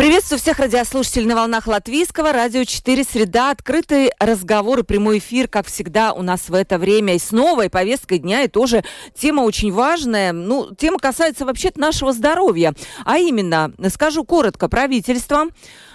Приветствую всех радиослушателей на волнах Латвийского. Радио 4 «Среда». Открытый разговор и прямой эфир, как всегда, у нас в это время. И с новой повесткой дня. И тоже тема очень важная. Ну, тема касается вообще-то нашего здоровья. А именно, скажу коротко, правительство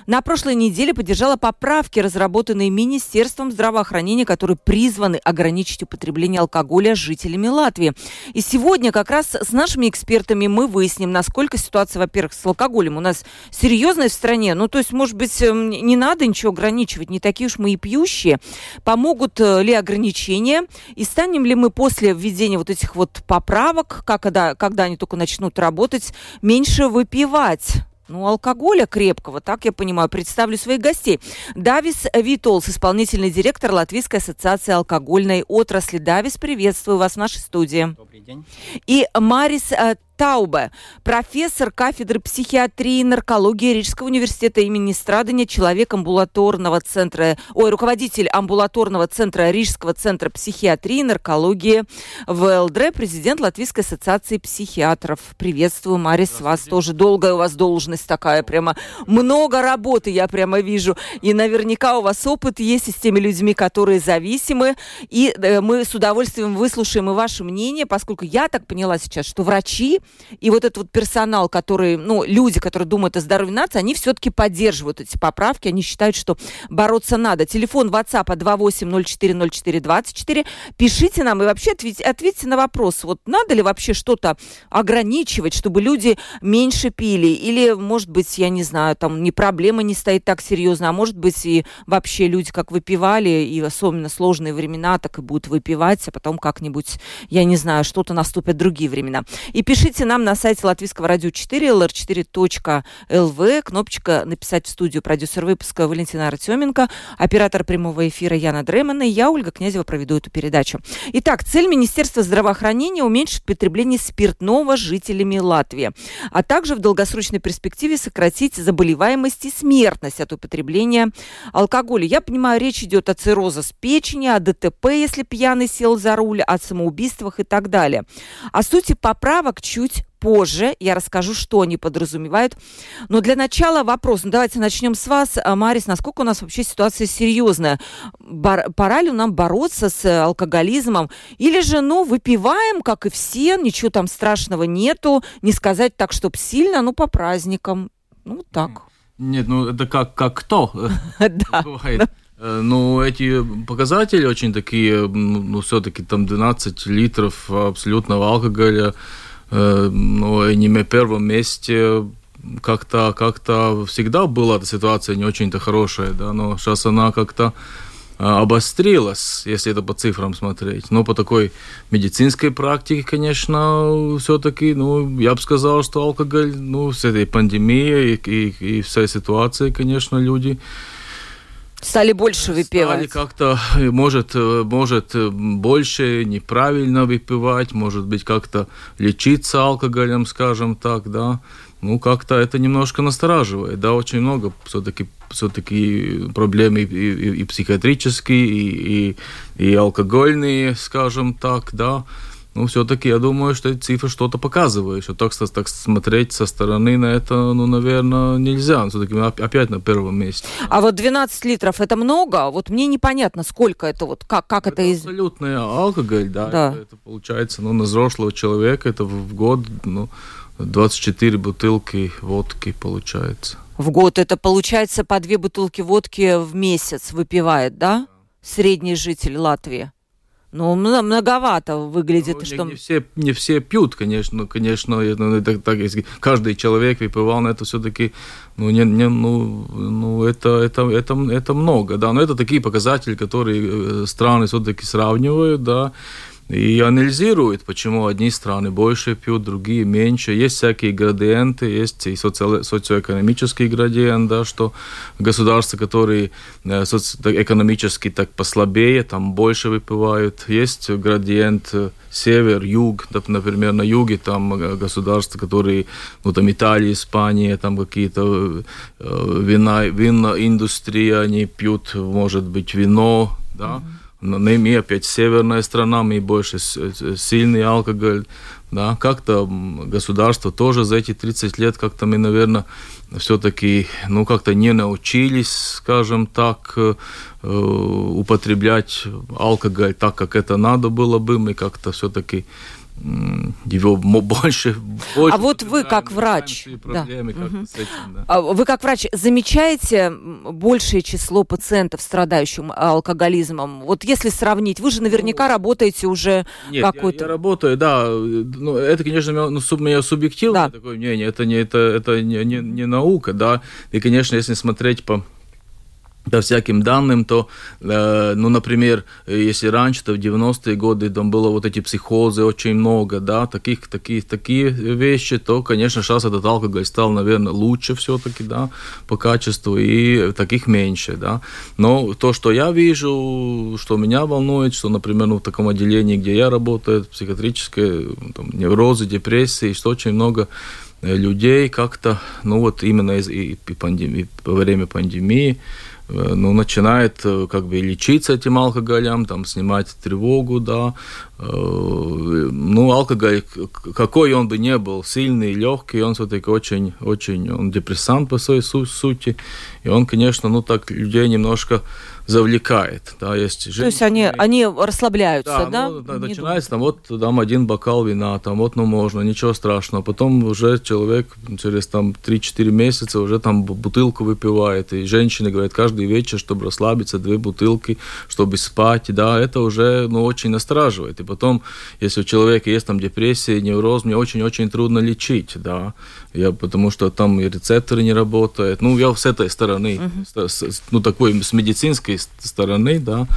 на прошлой неделе поддержала поправки, разработанные Министерством здравоохранения, которые призваны ограничить употребление алкоголя жителями Латвии. И сегодня как раз с нашими экспертами мы выясним, насколько ситуация, во-первых, с алкоголем у нас серьезная в стране. Ну, то есть, может быть, эм, не надо ничего ограничивать, не такие уж мы и пьющие. Помогут э, ли ограничения? И станем ли мы после введения вот этих вот поправок, как, когда, когда они только начнут работать, меньше выпивать? Ну, алкоголя крепкого, так я понимаю. Представлю своих гостей. Давис Витолс, исполнительный директор Латвийской ассоциации алкогольной отрасли. Давис, приветствую вас в нашей студии. Добрый день. И Марис э, Таубе, профессор кафедры психиатрии и наркологии Рижского университета имени Страдания, человек амбулаторного центра, ой, руководитель амбулаторного центра Рижского центра психиатрии и наркологии в ЛДР, президент Латвийской ассоциации психиатров. Приветствую, Марис, вас тоже долгая у вас должность такая, прямо много работы я прямо вижу. И наверняка у вас опыт есть и с теми людьми, которые зависимы. И э, мы с удовольствием выслушаем и ваше мнение, поскольку я так поняла сейчас, что врачи и вот этот вот персонал, который, ну, люди, которые думают о здоровье нации, они все-таки поддерживают эти поправки, они считают, что бороться надо. Телефон WhatsApp 28040424. Пишите нам и вообще ответьте, ответьте на вопрос, вот надо ли вообще что-то ограничивать, чтобы люди меньше пили, или, может быть, я не знаю, там не проблема не стоит так серьезно, а может быть и вообще люди как выпивали, и особенно сложные времена, так и будут выпивать, а потом как-нибудь, я не знаю, что-то наступят другие времена. И пишите Пишите нам на сайте Латвийского радио 4, lr4.lv, кнопочка «Написать в студию». Продюсер выпуска Валентина Артеменко, оператор прямого эфира Яна Дремана и я, Ольга Князева, проведу эту передачу. Итак, цель Министерства здравоохранения – уменьшить потребление спиртного жителями Латвии, а также в долгосрочной перспективе сократить заболеваемость и смертность от употребления алкоголя. Я понимаю, речь идет о цирроза печени, о ДТП, если пьяный сел за руль, о самоубийствах и так далее. О сути поправок чуть чуть позже я расскажу, что они подразумевают. Но для начала вопрос. Ну, давайте начнем с вас, а, Марис. Насколько у нас вообще ситуация серьезная? Бар, пора ли нам бороться с алкоголизмом? Или же, ну, выпиваем, как и все, ничего там страшного нету. Не сказать так, чтобы сильно, ну, по праздникам. Ну, так. Нет, ну, это как, как кто? Да. Э, ну, эти показатели очень такие, ну, все-таки там 12 литров абсолютного алкоголя, Э, но не на первом месте как-то как-то всегда была эта ситуация не очень-то хорошая, да, но сейчас она как-то э, обострилась, если это по цифрам смотреть. Но по такой медицинской практике, конечно, все-таки, ну, я бы сказал, что алкоголь, ну, с этой пандемией и, и, и всей ситуацией, конечно, люди Стали больше выпивать. Стали как-то, может, может больше неправильно выпивать, может быть, как-то лечиться алкоголем, скажем так, да. Ну, как-то это немножко настораживает, да, очень много все-таки все-таки проблемы и, и, и психиатрические, и, и, и алкогольные, скажем так, да ну, все-таки я думаю, что эти цифры что-то показывают. Что так, так смотреть со стороны на это, ну, наверное, нельзя. Все-таки мы опять на первом месте. А вот 12 литров это много? Вот мне непонятно, сколько это вот, как, как это, это из... абсолютный алкоголь, да. да. Это, это получается, ну, на взрослого человека это в год, ну, 24 бутылки водки получается. В год это получается по две бутылки водки в месяц выпивает, да? Средний житель Латвии. Ну, многовато выглядит. Ну, что... не, все, не все пьют, конечно, конечно, ну, так, так, каждый человек выпивал, но это все-таки, ну, не, не, ну, ну это, это, это, это много, да, но это такие показатели, которые э, страны все-таки сравнивают, да, и анализирует, почему одни страны больше пьют, другие меньше. Есть всякие градиенты, есть и соци... социоэкономический градиент, да, что государства, которые э, соци... экономически так послабее, там больше выпивают. Есть градиент э, север, юг, например, на юге там э, государства, которые, ну там Италия, Испания, там какие-то вина, винная индустрия, они пьют, может быть, вино, да, mm-hmm но мы опять северная страна, мы больше сильный алкоголь, да, как-то государство тоже за эти 30 лет как-то мы, наверное, все-таки, ну, как-то не научились, скажем так, э, употреблять алкоголь так, как это надо было бы, мы как-то все-таки его больше, больше. А вот вы как врач, проблемы, да. как угу. этим, да. А вы как врач замечаете большее число пациентов, страдающих алкоголизмом? Вот если сравнить, вы же наверняка ну, работаете уже какой-то. Я, я работаю, да. Ну, это, конечно, ну, мое субъективное да. такое мнение. Это не это это не, не, не наука, да. И, конечно, если смотреть по по всяким данным, то, э, ну, например, если раньше, то в 90-е годы там было вот эти психозы очень много, да, таких, такие, такие вещи, то, конечно, сейчас этот алкоголь стал, наверное, лучше все-таки, да, по качеству, и таких меньше, да. Но то, что я вижу, что меня волнует, что, например, ну, в таком отделении, где я работаю, психиатрическое, там, неврозы, депрессии, что очень много людей как-то, ну, вот именно из, и, и пандемии, во время пандемии, Э, ну, начинает э, как бы лечиться этим алкоголем, там, снимать тревогу, да. Э, ну, алкоголь, какой он бы не был, сильный, легкий, он все-таки очень, очень, он депрессант по своей сути, и он, конечно, ну, так людей немножко завлекает. Да, есть женщины, То есть они, они расслабляются, да? да? Ну, начинается там вот там один бокал вина, там вот ну можно, ничего страшного. Потом уже человек через там 3-4 месяца уже там бутылку выпивает. И женщины говорят каждый вечер, чтобы расслабиться, две бутылки, чтобы спать. Да, это уже ну, очень настораживает. И потом, если у человека есть там депрессия, невроз, мне очень-очень трудно лечить. Да я, потому что там и рецепторы не работают. Ну, я с этой стороны, uh-huh. с, ну, такой, с медицинской стороны, да,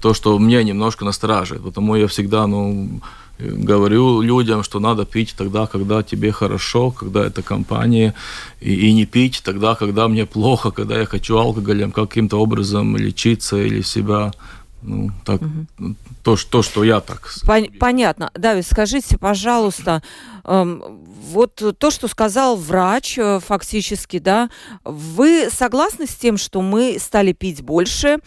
то, что мне немножко настораживает. Потому я всегда, ну, говорю людям, что надо пить тогда, когда тебе хорошо, когда это компания, и, и не пить тогда, когда мне плохо, когда я хочу алкоголем каким-то образом лечиться или себя ну, так, угу. то, то, что я так... Пон- понятно. Давид, скажите, пожалуйста, вот то, что сказал врач, э, фактически, да, вы согласны с тем, что мы стали пить больше,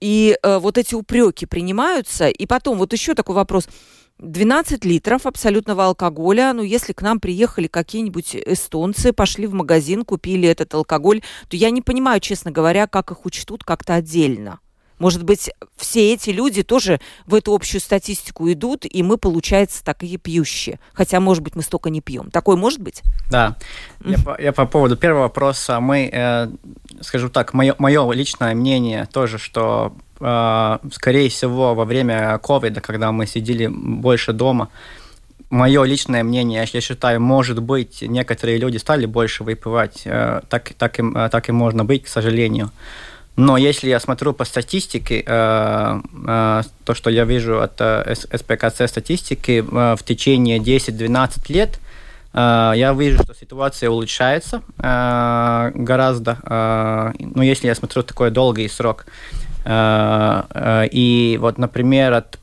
и э, вот эти упреки принимаются? И потом, вот еще такой вопрос. 12 литров абсолютного алкоголя. Ну, если к нам приехали какие-нибудь эстонцы, пошли в магазин, купили этот алкоголь, то я не понимаю, честно говоря, как их учтут как-то отдельно. Может быть, все эти люди тоже в эту общую статистику идут, и мы, получается, такие пьющие. Хотя, может быть, мы столько не пьем. Такое может быть? Да. Я, по, я по поводу первого вопроса. Мы, э, скажу так, мое, мое личное мнение тоже, что, э, скорее всего, во время ковида, когда мы сидели больше дома, мое личное мнение, я считаю, может быть, некоторые люди стали больше выпивать. Э, так, так, им, э, так и можно быть, к сожалению. Но если я смотрю по статистике, э, э, то, что я вижу от э, СПКЦ статистики, в течение 10-12 лет я вижу, что ситуация улучшается гораздо. Ну, если я смотрю такой долгий срок. И вот, например, от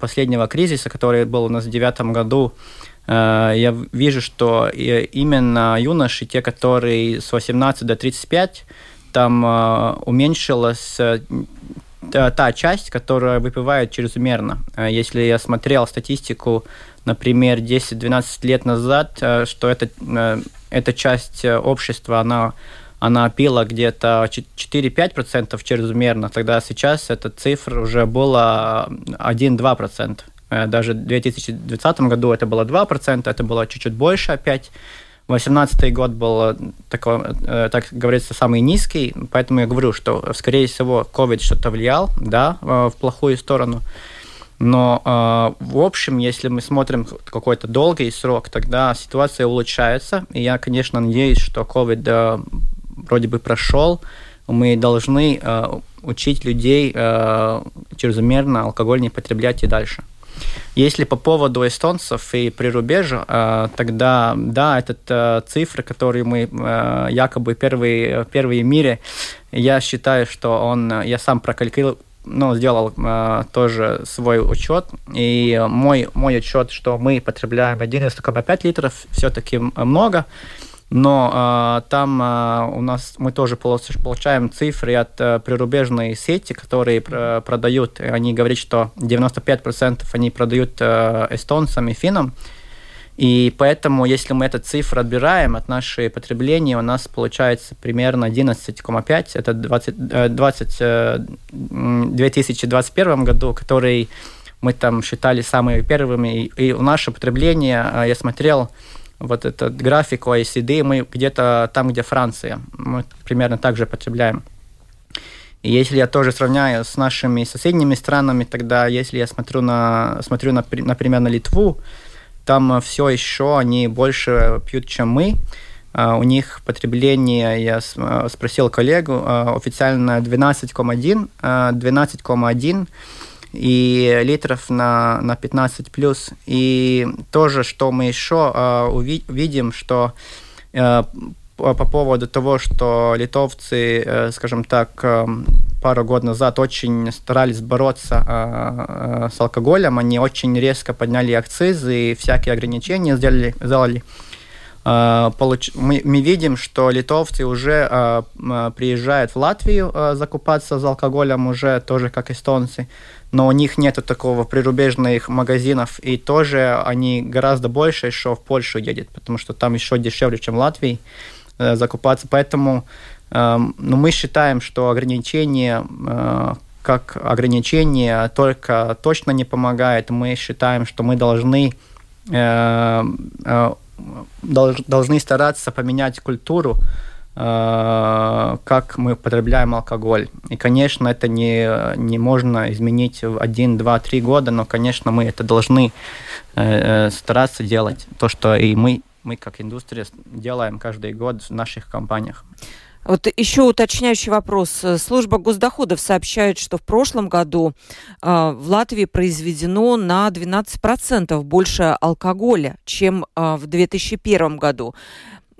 последнего кризиса, который был у нас в девятом году, я вижу, что именно юноши, те, которые с 18 до 35, там э, уменьшилась э, та часть, которая выпивает чрезмерно. Э, если я смотрел статистику, например, 10-12 лет назад, что это, эта часть общества, она она пила где-то 4-5% чрезмерно, тогда сейчас эта цифра уже была 1-2%. Даже в 2020 году это было 2%, это было чуть-чуть больше опять. 2018 год был, э, такой, э, так говорится, самый низкий, поэтому я говорю, что, скорее всего, COVID что-то влиял, да, э, в плохую сторону. Но в общем, если мы смотрим какой-то долгий срок, тогда ситуация улучшается. И я, конечно, надеюсь, что COVID вроде бы прошел. Мы должны учить людей чрезмерно алкоголь не потреблять и дальше. Если по поводу эстонцев и прирубежа, э, тогда, да, этот э, цифры, которые мы э, якобы первые, первые в мире, я считаю, что он, я сам прокалькулировал, ну, сделал э, тоже свой учет, и мой, мой отчет, что мы потребляем 11,5 литров, все-таки много, но э, там э, у нас мы тоже получаем цифры от э, прирубежной сети, которые э, продают, они говорят, что 95% они продают э, эстонцам и финнам, и поэтому, если мы эту цифру отбираем от нашей потребления, у нас получается примерно 11,5. Это 20, 20, 2021 году, который мы там считали самыми первыми. И, и наше потребление, э, я смотрел вот этот график OECD, мы где-то там, где Франция. Мы примерно так же потребляем. И если я тоже сравняю с нашими соседними странами, тогда если я смотрю на, смотрю на, например, на Литву, там все еще они больше пьют, чем мы. А, у них потребление, я а, спросил коллегу, а, официально 12,1, 12,1 и литров на, на 15 плюс. И тоже, что мы еще увидим, что по поводу того, что литовцы, э, скажем так, эм, пару год назад очень старались бороться э, э, с алкоголем, они очень резко подняли акцизы и всякие ограничения сделали, сделали. Получ... Мы, мы видим, что литовцы уже приезжают в Латвию закупаться за алкоголем уже тоже как эстонцы, но у них нет такого прирубежных магазинов, и тоже они гораздо больше еще в Польшу едет, потому что там еще дешевле, чем в Латвии. Э, закупаться. Поэтому эм, ну, мы считаем, что ограничение э, как ограничение только точно не помогает. Мы считаем, что мы должны э, должны стараться поменять культуру, как мы потребляем алкоголь. И, конечно, это не, не можно изменить в один, два, три года, но, конечно, мы это должны стараться делать. То, что и мы мы как индустрия делаем каждый год в наших компаниях. Вот еще уточняющий вопрос. Служба госдоходов сообщает, что в прошлом году э, в Латвии произведено на 12% больше алкоголя, чем э, в 2001 году.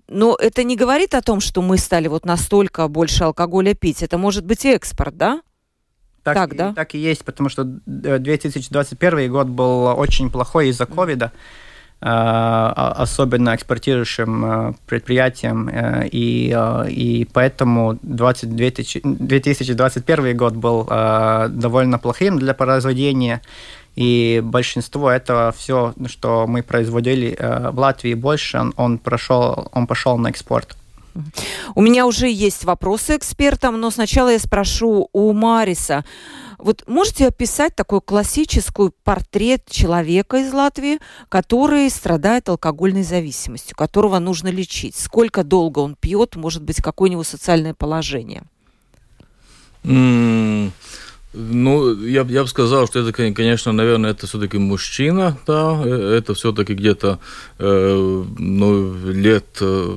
Но это не говорит о том, что мы стали вот настолько больше алкоголя пить. Это может быть экспорт, да? Так, так, да? так и есть, потому что 2021 год был очень плохой из-за ковида. Э, особенно экспортирующим э, предприятиям, э, и, и поэтому 20, 2021 год был довольно плохим для производения, и большинство этого все, что мы производили в Латвии больше, он, он, прошел, он пошел на экспорт. У меня уже есть вопросы экспертам, но сначала я спрошу у Мариса. Вот можете описать такой классический портрет человека из Латвии, который страдает алкогольной зависимостью, которого нужно лечить? Сколько долго он пьет, может быть, какое у него социальное положение? Mm. Ну, я, я бы сказал, что это, конечно, наверное, это все-таки мужчина, да, э, это все-таки где-то, э, ну, лет, э,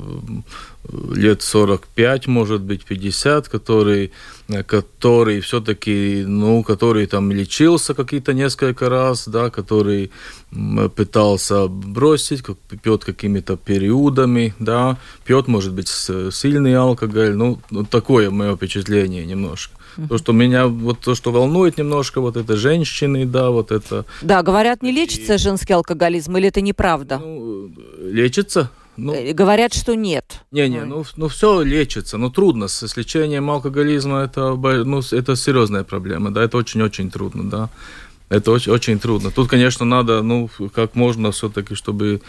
лет 45, может быть, 50, который который все-таки, ну, который там лечился какие-то несколько раз, да, который пытался бросить, как, пьет какими-то периодами, да, пьет, может быть, сильный алкоголь, ну, ну такое мое впечатление немножко. То, что меня, вот то, что волнует немножко, вот это женщины, да, вот это... Да, говорят, не лечится и... женский алкоголизм, или это неправда? Ну, лечится, ну, э, Говорят, что нет. Не-не, ну, ну все лечится, но трудно. С, лечением алкоголизма это, ну, это серьезная проблема, да, это очень-очень трудно, да. Это очень, очень трудно. Тут, конечно, надо, ну, как можно все-таки, чтобы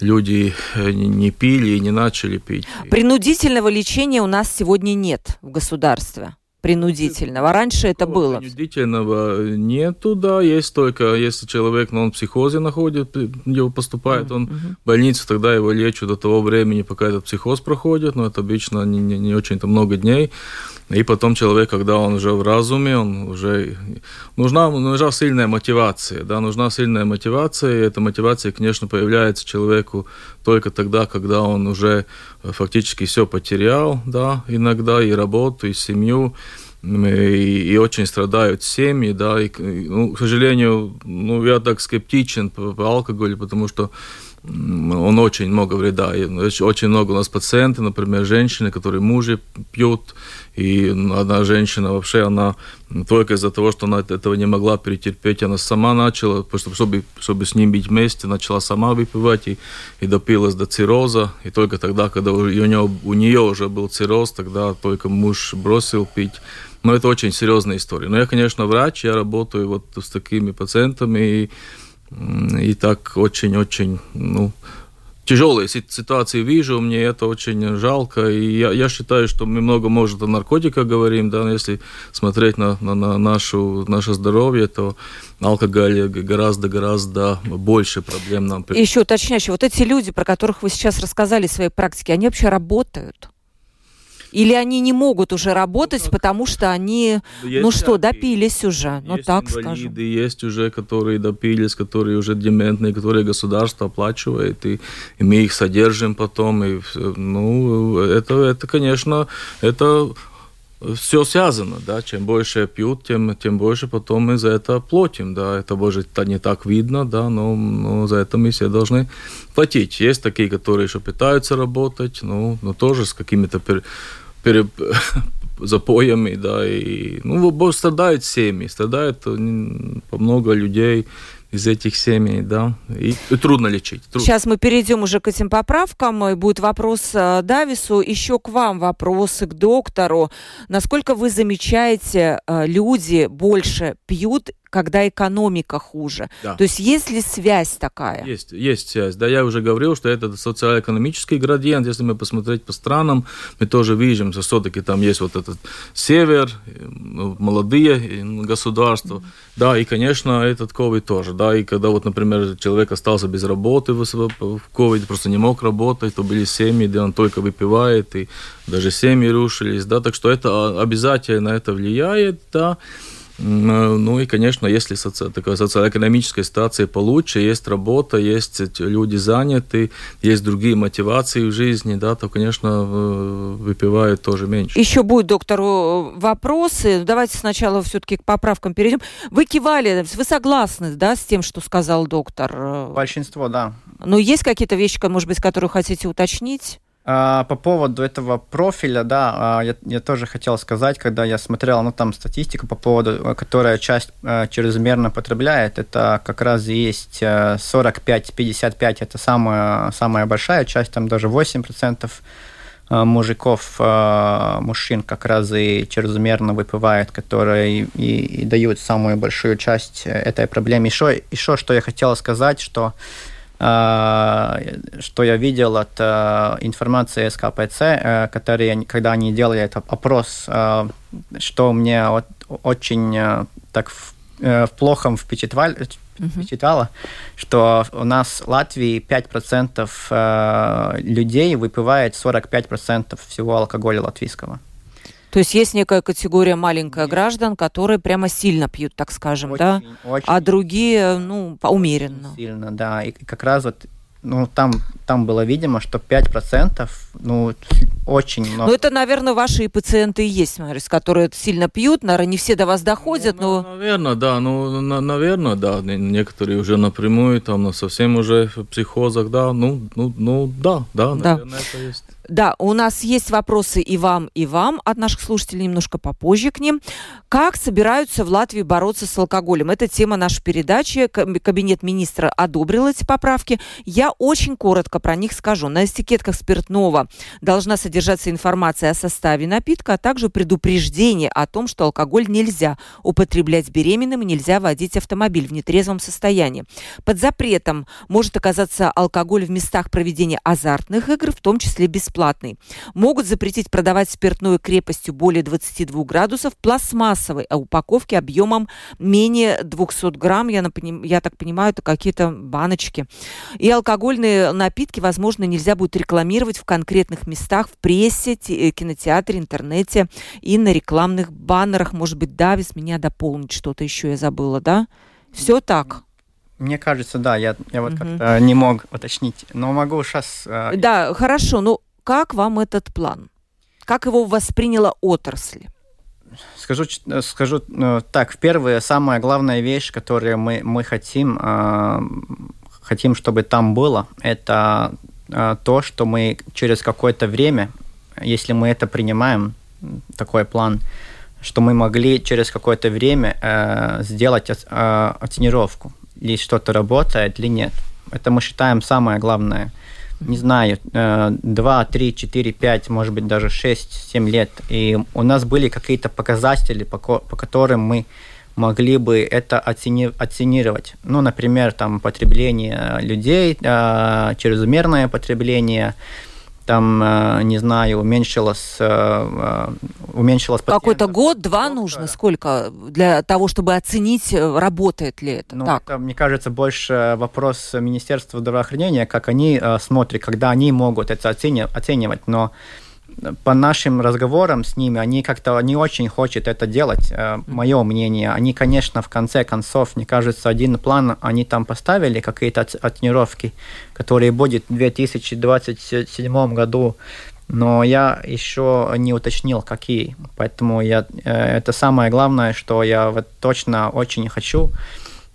люди э, не пили и не начали пить. Принудительного лечения у нас сегодня нет в государстве принудительного. Раньше это было. Принудительного нету, да, есть только, если человек, ну, он в психозе находит, его поступает, он mm-hmm. в больницу, тогда его лечат до того времени, пока этот психоз проходит, но это обычно не, не, не очень-то много дней. И потом человек, когда он уже в разуме, он уже... Нужна, нужна сильная мотивация, да, нужна сильная мотивация, и эта мотивация, конечно, появляется человеку только тогда, когда он уже фактически все потерял, да, иногда и работу, и семью, и, и очень страдают семьи, да, и, ну, к сожалению, ну, я так скептичен по, по алкоголю, потому что он очень много вреда. Очень много у нас пациенты, например, женщины, которые мужи пьют, и одна женщина вообще, она только из-за того, что она этого не могла перетерпеть, она сама начала, чтобы, чтобы с ним быть вместе, начала сама выпивать и, и допилась до цирроза. И только тогда, когда у нее, у нее уже был цирроз, тогда только муж бросил пить. Но это очень серьезная история. Но я, конечно, врач, я работаю вот с такими пациентами, и, и так очень-очень, ну, тяжелые ситуации вижу, мне это очень жалко. И я, я считаю, что мы много, может, о наркотиках говорим, да, если смотреть на, на, на нашу, наше здоровье, то алкоголь гораздо-гораздо больше проблем нам. еще уточняющий, вот эти люди, про которых вы сейчас рассказали в своей практике, они вообще работают? Или они не могут уже работать, ну, потому что они, есть ну что, допились уже, ну так скажем. Есть уже, которые допились, которые уже дементные, которые государство оплачивает, и, и мы их содержим потом. И, ну, это, это, конечно, это все связано, да, чем больше пьют, тем, тем больше потом мы за это платим, да, это может не так видно, да, но, но за это мы все должны платить. Есть такие, которые еще пытаются работать, ну, но тоже с какими-то пере, запоями, да, и, ну, страдают семьи, страдают по много людей, из этих семей, да, и, и трудно лечить. Трудно. Сейчас мы перейдем уже к этим поправкам, и будет вопрос э, Давису, еще к вам вопросы, к доктору. Насколько вы замечаете, э, люди больше пьют когда экономика хуже. Да. То есть есть ли связь такая? Есть, есть связь. Да, я уже говорил, что это социально-экономический градиент. Если мы посмотреть по странам, мы тоже видим, что все-таки там есть вот этот север, ну, молодые государства. Mm-hmm. Да, и, конечно, этот COVID тоже. Да, и когда вот, например, человек остался без работы в COVID, просто не мог работать, то были семьи, где он только выпивает, и даже семьи рушились, да, так что это обязательно это влияет, да. Ну и, конечно, если соци... такая социально-экономическая ситуация получше, есть работа, есть люди заняты, есть другие мотивации в жизни, да, то, конечно, выпивают тоже меньше. Еще будет доктору вопросы. Давайте сначала все-таки к поправкам перейдем. Вы кивали, вы согласны, да, с тем, что сказал доктор? Большинство, да. Но есть какие-то вещи, может быть, которые хотите уточнить? А, по поводу этого профиля, да, а, я, я тоже хотел сказать, когда я смотрел, ну, там статистику по поводу, которая часть э, чрезмерно потребляет, это как раз есть 45-55, э, это самая, самая большая часть, там даже 8% э, мужиков, мужчин как раз и чрезмерно выпивает, которые и, и дают самую большую часть этой проблемы. Еще, еще что я хотел сказать, что что я видел от а, информации СКПЦ, э, которые, когда они делали этот опрос, а, что мне очень э, так в, э, в плохом впечатляло, впечатляло, что у нас в Латвии 5% людей выпивает 45% всего алкоголя латвийского. То есть есть некая категория маленькая граждан, которые прямо сильно пьют, так скажем, очень, да? Очень, а другие, ну, умеренно. Сильно, да. И как раз вот ну, там, там было видимо, что 5%, ну, очень много. Ну, это, наверное, ваши пациенты и есть, Марис, которые сильно пьют, наверное, не все до вас доходят, ну, но... Наверное, да, ну, на, наверное, да, некоторые уже напрямую, там, ну, совсем уже в психозах, да, ну, ну, ну, да, да, да. наверное, это есть. Да, у нас есть вопросы и вам, и вам от наших слушателей, немножко попозже к ним. Как собираются в Латвии бороться с алкоголем? Это тема нашей передачи. Кабинет министра одобрил эти поправки. Я очень коротко про них скажу. На этикетках спиртного должна содержаться информация о составе напитка, а также предупреждение о том, что алкоголь нельзя употреблять беременным и нельзя водить автомобиль в нетрезвом состоянии. Под запретом может оказаться алкоголь в местах проведения азартных игр, в том числе бесплатно бесплатный. Могут запретить продавать спиртную крепостью более 22 градусов пластмассовой упаковки объемом менее 200 грамм. Я, напоним, я так понимаю, это какие-то баночки. И алкогольные напитки, возможно, нельзя будет рекламировать в конкретных местах, в прессе, э, кинотеатре, интернете и на рекламных баннерах. Может быть, Давис меня дополнить что-то еще я забыла, да? Все так. Мне кажется, да, я, я вот угу. как-то не мог уточнить, но могу сейчас... Э... Да, хорошо, ну как вам этот план? Как его восприняла отрасль? скажу, скажу так, первая, самая главная вещь, которую мы, мы хотим, хотим, чтобы там было, это то, что мы через какое-то время, если мы это принимаем, такой план, что мы могли через какое-то время э, сделать э, оценировку, что-то работает, или нет. Это мы считаем самое главное. Не знаю, э, 2, 3, 4, 5, может быть, даже 6, 7 лет. И у нас были какие-то показатели, по, по которым мы могли бы это оцени, оценировать. Ну, например, там потребление людей, э, чрезмерное потребление, там, э, не знаю, уменьшилось, э, э, уменьшилось... Какой-то год-два нужно? Сколько для того, чтобы оценить, работает ли это? Ну, так. это, мне кажется, больше вопрос Министерства здравоохранения, как они смотрят, когда они могут это оценивать. Но по нашим разговорам с ними, они как-то не очень хотят это делать, э, мое мнение. Они, конечно, в конце концов, мне кажется, один план они там поставили, какие-то тренировки, которые будет в 2027 году, но я еще не уточнил, какие. Поэтому я, э, это самое главное, что я вот точно очень хочу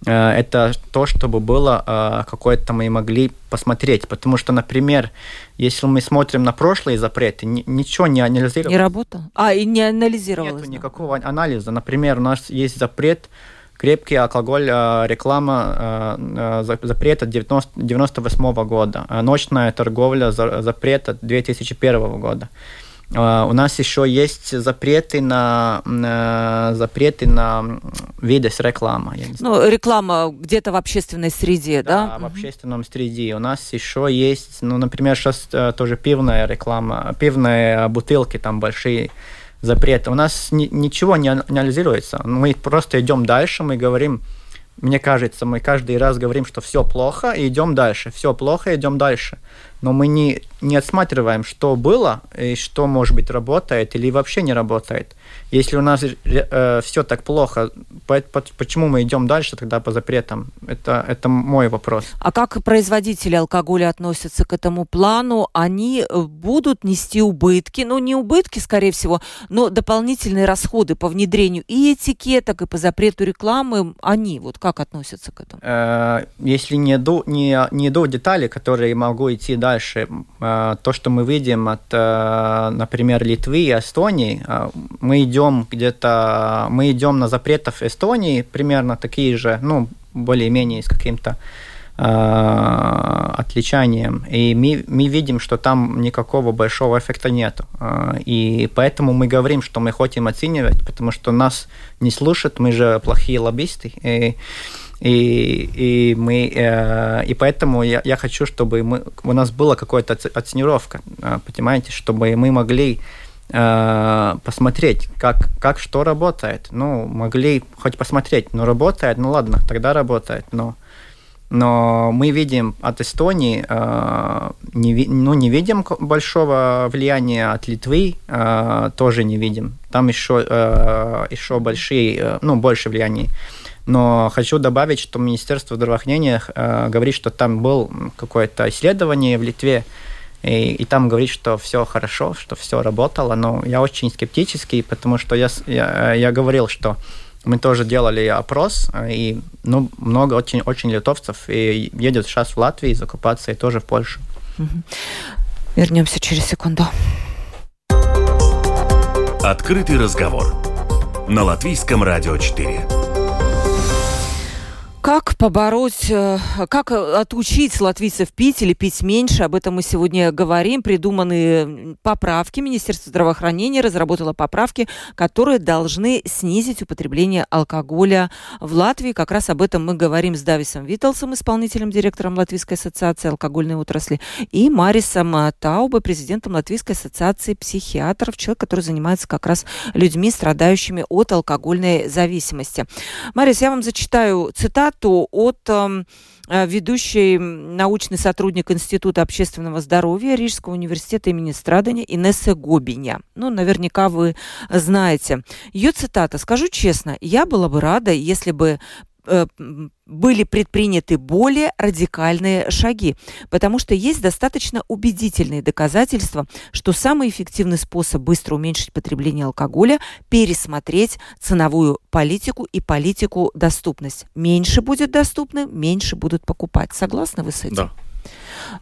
это то, чтобы было э, какое-то мы могли посмотреть. Потому что, например, если мы смотрим на прошлые запреты, ничего не анализировалось. Не работал? А, и не анализировалось? Нет никакого анализа. Например, у нас есть запрет крепкий алкоголь, э, реклама запрета 98 года, ночная торговля запрета 2001 года. А, у нас еще есть запреты на, на запреты на виды с рекламы. Ну, реклама где-то в общественной среде, да? Да, в общественном среде. У нас еще есть, ну, например, сейчас э, тоже пивная реклама, пивные бутылки там большие запреты. У нас ни, ничего не анализируется. Мы просто идем дальше, мы говорим, мне кажется, мы каждый раз говорим, что все плохо, и идем дальше. Все плохо, идем дальше но мы не, не отсматриваем, что было и что, может быть, работает или вообще не работает. Если у нас э, все так плохо, по, по, почему мы идем дальше тогда по запретам? Это, это мой вопрос. А как производители алкоголя относятся к этому плану? Они э, будут нести убытки, ну не убытки, скорее всего, но дополнительные расходы по внедрению и этикеток, и по запрету рекламы. Они вот как относятся к этому? Э, если не до, не, не до деталей, которые могу идти дальше, то, что мы видим от, э, например, Литвы и Эстонии, э, мы идем где-то, мы идем на запретов Эстонии, примерно такие же, ну, более-менее с каким-то э, отличанием. И мы, мы видим, что там никакого большого эффекта нет. Э, и поэтому мы говорим, что мы хотим оценивать, потому что нас не слушают, мы же плохие лоббисты. И, и, и, мы, э, и поэтому я, я хочу, чтобы мы, у нас была какая-то оценировка, э, понимаете, чтобы мы могли Э, посмотреть, как, как что работает. Ну, могли хоть посмотреть, но работает, ну ладно, тогда работает, но, но мы видим от Эстонии, э, не, ну, не видим большого влияния от Литвы, э, тоже не видим. Там еще, э, еще большие, э, ну, больше влияния. Но хочу добавить, что Министерство здравоохранения э, говорит, что там был какое-то исследование в Литве, и, и там говорит, что все хорошо, что все работало, но я очень скептический, потому что я, я, я говорил, что мы тоже делали опрос, и ну, много очень, очень литовцев и едет сейчас в Латвию закупаться, и тоже в Польшу. Вернемся через секунду. Открытый разговор на Латвийском радио 4. Как побороть, э, как отучить латвийцев пить или пить меньше? Об этом мы сегодня говорим. Придуманы поправки. Министерство здравоохранения разработало поправки, которые должны снизить употребление алкоголя в Латвии. Как раз об этом мы говорим с Дависом Виталсом, исполнительным директором Латвийской ассоциации алкогольной отрасли, и Марисом Таубе, президентом Латвийской ассоциации психиатров, человек, который занимается как раз людьми, страдающими от алкогольной зависимости. Марис, я вам зачитаю цитату цитату от эм, э, ведущей научный сотрудник Института общественного здоровья Рижского университета имени Страдания Инессы Гобиня. Ну, наверняка вы знаете. Ее цитата. «Скажу честно, я была бы рада, если бы были предприняты более радикальные шаги, потому что есть достаточно убедительные доказательства, что самый эффективный способ быстро уменьшить потребление алкоголя – пересмотреть ценовую политику и политику доступность. Меньше будет доступно, меньше будут покупать. Согласны вы с этим? Да.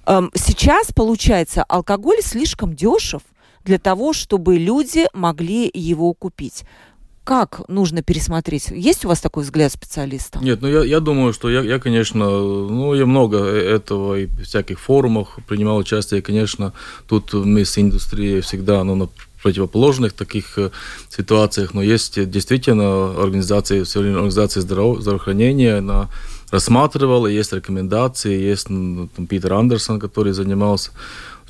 Эм, сейчас, получается, алкоголь слишком дешев для того, чтобы люди могли его купить как нужно пересмотреть? Есть у вас такой взгляд специалиста? Нет, ну я, я думаю, что я, я, конечно, ну я много этого и в всяких форумах принимал участие, конечно, тут мы с индустрией всегда ну, на противоположных таких э, ситуациях, но есть действительно организации, организации здраво, здравоохранения, она рассматривала, есть рекомендации, есть ну, там, Питер Андерсон, который занимался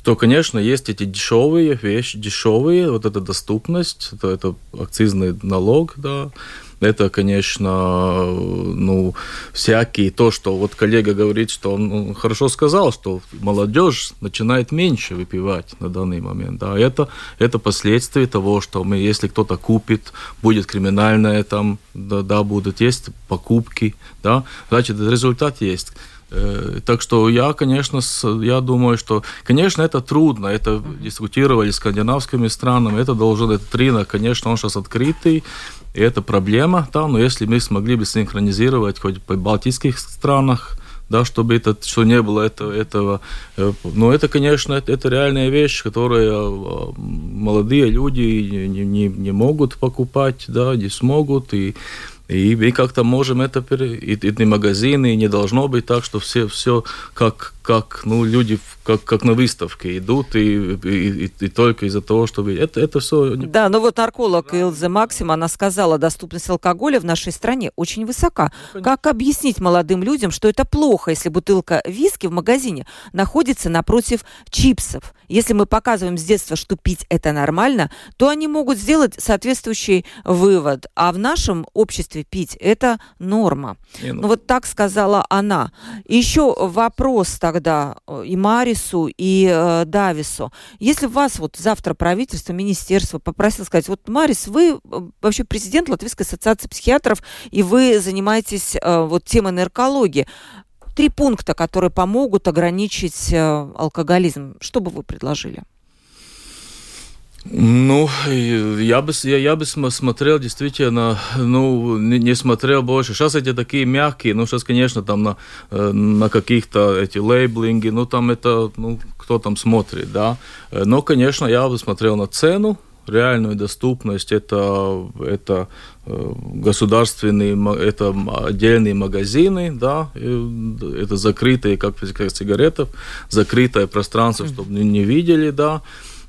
то, конечно, есть эти дешевые вещи, дешевые, вот эта доступность, это, это акцизный налог, да, это, конечно, ну, всякие, то, что вот коллега говорит, что он хорошо сказал, что молодежь начинает меньше выпивать на данный момент, да, это, это последствия того, что мы, если кто-то купит, будет криминальное там, да, да, будут есть покупки, да, значит, результат есть. Э, так что я, конечно, я думаю, что, конечно, это трудно, это дискутировали с скандинавскими странами, это должен, этот рынок, конечно, он сейчас открытый, и это проблема, да, но если мы смогли бы синхронизировать хоть по балтийских странах, да, чтобы это, что не было этого, этого. Но это, конечно, это, это реальная вещь, которую э, молодые люди не, не, не могут покупать, да, не смогут, и и, и как-то можем это пере... и, и магазины, и не должно быть так, что все, все как, как ну, люди как, как на выставке идут, и, и, и, и только из-за того, чтобы... Это, это все... Да, ну вот нарколог Илзе Максим, она сказала, доступность алкоголя в нашей стране очень высока. Ну, как объяснить молодым людям, что это плохо, если бутылка виски в магазине находится напротив чипсов? Если мы показываем с детства, что пить это нормально, то они могут сделать соответствующий вывод. А в нашем обществе пить это норма. Не, ну... ну вот так сказала она. еще вопрос тогда э, и Марису, и э, Давису. Если вас вот завтра правительство, министерство попросило сказать, вот, Марис, вы э, вообще президент Латвийской ассоциации психиатров, и вы занимаетесь э, вот темой наркологии три пункта, которые помогут ограничить э, алкоголизм. Что бы вы предложили? Ну, я бы, я, я бы смотрел действительно, ну, не, не смотрел больше. Сейчас эти такие мягкие, ну, сейчас, конечно, там на, э, на каких-то эти лейблинги, ну, там это, ну, кто там смотрит, да. Э, но, конечно, я бы смотрел на цену, реальную доступность, это, это э, государственные, это отдельные магазины, да, это закрытые, как, как сигаретов, закрытое пространство, чтобы не видели, да,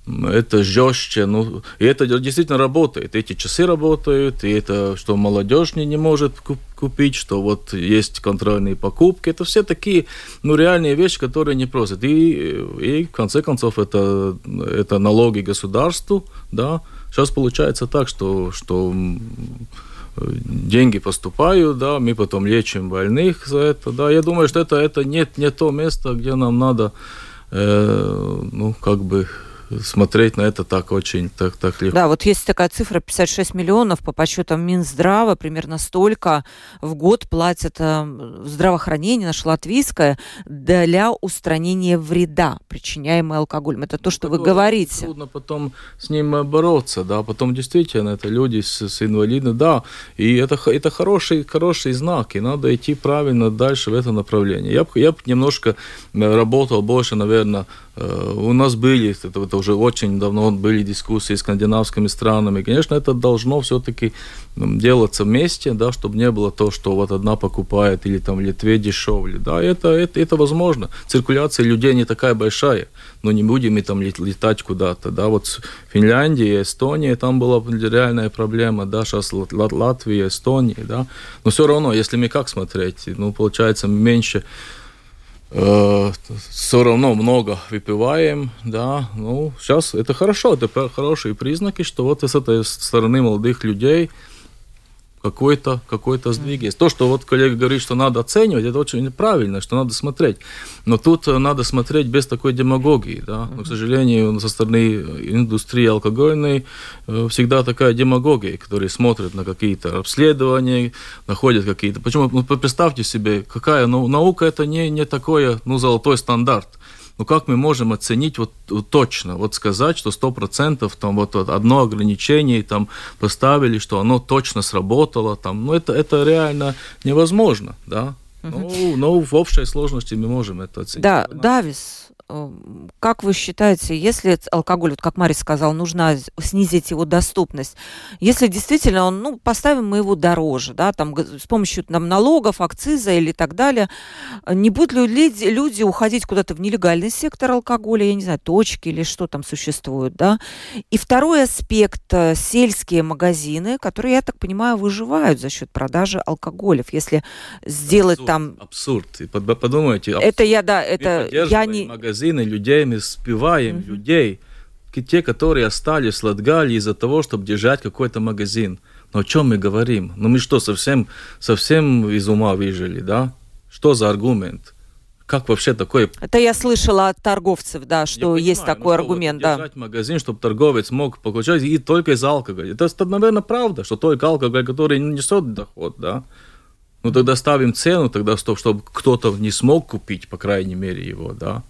это жестче, ну, и это действительно работает. Эти часы работают, и это, что молодежь не, не может купить, что вот есть контрольные покупки. Это все такие, ну, реальные вещи, которые не просят. И, и в конце концов, это, это налоги государству, да. Сейчас получается так, что, что деньги поступают, да, мы потом лечим больных за это, да. Я думаю, что это, это нет, не то место, где нам надо, э, ну, как бы смотреть на это так очень так, так легко. Да, вот есть такая цифра 56 миллионов по подсчетам Минздрава, примерно столько в год платят э, здравоохранение наше латвийское для устранения вреда, причиняемого алкоголем. Это то, что вы говорите. Трудно потом с ним бороться, да, потом действительно это люди с, с инвалидностью, да, и это, это хороший, хороший знак, и надо идти правильно дальше в это направление. Я бы я б немножко э, работал больше, наверное, Э, у нас были, это, это уже очень давно были дискуссии с скандинавскими странами. Конечно, это должно все-таки делаться вместе, да, чтобы не было то, что вот одна покупает или там в Литве дешевле. Да, это, это, это возможно. Циркуляция людей не такая большая, но не будем мы там летать куда-то. Да. Вот Финляндия, Эстония, там была реальная проблема, да, сейчас Латвия, Эстония, да. Но все равно, если мы как смотреть, ну, получается, меньше все равно много выпиваем, да, ну, сейчас это хорошо, это хорошие признаки, что вот с этой стороны молодых людей какой-то какой сдвиг есть. То, что вот коллега говорит, что надо оценивать, это очень правильно, что надо смотреть. Но тут э, надо смотреть без такой демагогии. Да? Но, к сожалению, со стороны индустрии алкогольной э, всегда такая демагогия, которые смотрят на какие-то обследования, находят какие-то... Почему? Ну, представьте себе, какая ну, наука это не, не такое, ну, золотой стандарт. Ну как мы можем оценить вот, вот точно, вот сказать, что сто процентов там вот, вот одно ограничение там поставили, что оно точно сработало, там, ну это это реально невозможно, да. Ну, ну, в общей сложности мы можем это оценить. Да, Давис, как вы считаете, если алкоголь, вот как Марис сказал, нужно снизить его доступность, если действительно он, ну, поставим мы его дороже, да, там с помощью там, налогов, акциза или так далее, не будут ли люди, люди уходить куда-то в нелегальный сектор алкоголя, я не знаю, точки или что там существует, да? И второй аспект, э, сельские магазины, которые, я так понимаю, выживают за счет продажи алкоголев, если сделать абсурд, там... Абсурд, подумайте. Абсурд. Это я, да, это я не... Магазин магазины людей, мы спиваем mm-hmm. людей, те, которые остались в Латгалии из-за того, чтобы держать какой-то магазин. Но о чем мы говорим? Ну мы что, совсем, совсем из ума выжили, да? Что за аргумент? Как вообще такое? Это я слышала от торговцев, да, что я есть понимаю, такой ну, аргумент, да. Держать магазин, чтобы торговец мог получать и только из алкоголя. Это, это, наверное, правда, что только алкоголь, который не несет доход, да. Ну тогда ставим цену, тогда чтобы кто-то не смог купить, по крайней мере, его, да.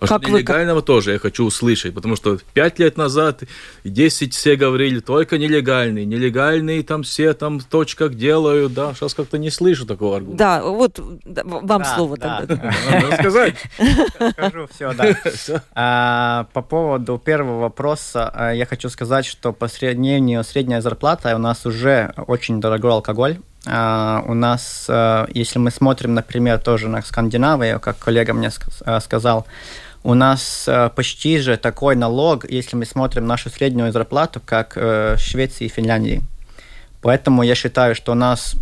А как что нелегального вы... тоже я хочу услышать, потому что пять лет назад, 10 все говорили, только нелегальный, нелегальные там все там в точках делают, да, сейчас как-то не слышу такого аргумента. Да, вот вам да, слово да, тогда. Надо сказать. Скажу все, да. А, по поводу первого вопроса, а, я хочу сказать, что по среднему средняя зарплата у нас уже очень дорогой алкоголь, у нас, uh, если мы смотрим, например, тоже на Скандинавию, как коллега мне uh, сказал, у нас почти же такой налог, если мы смотрим нашу среднюю зарплату, как в Швеции и Финляндии. Поэтому я считаю, что у нас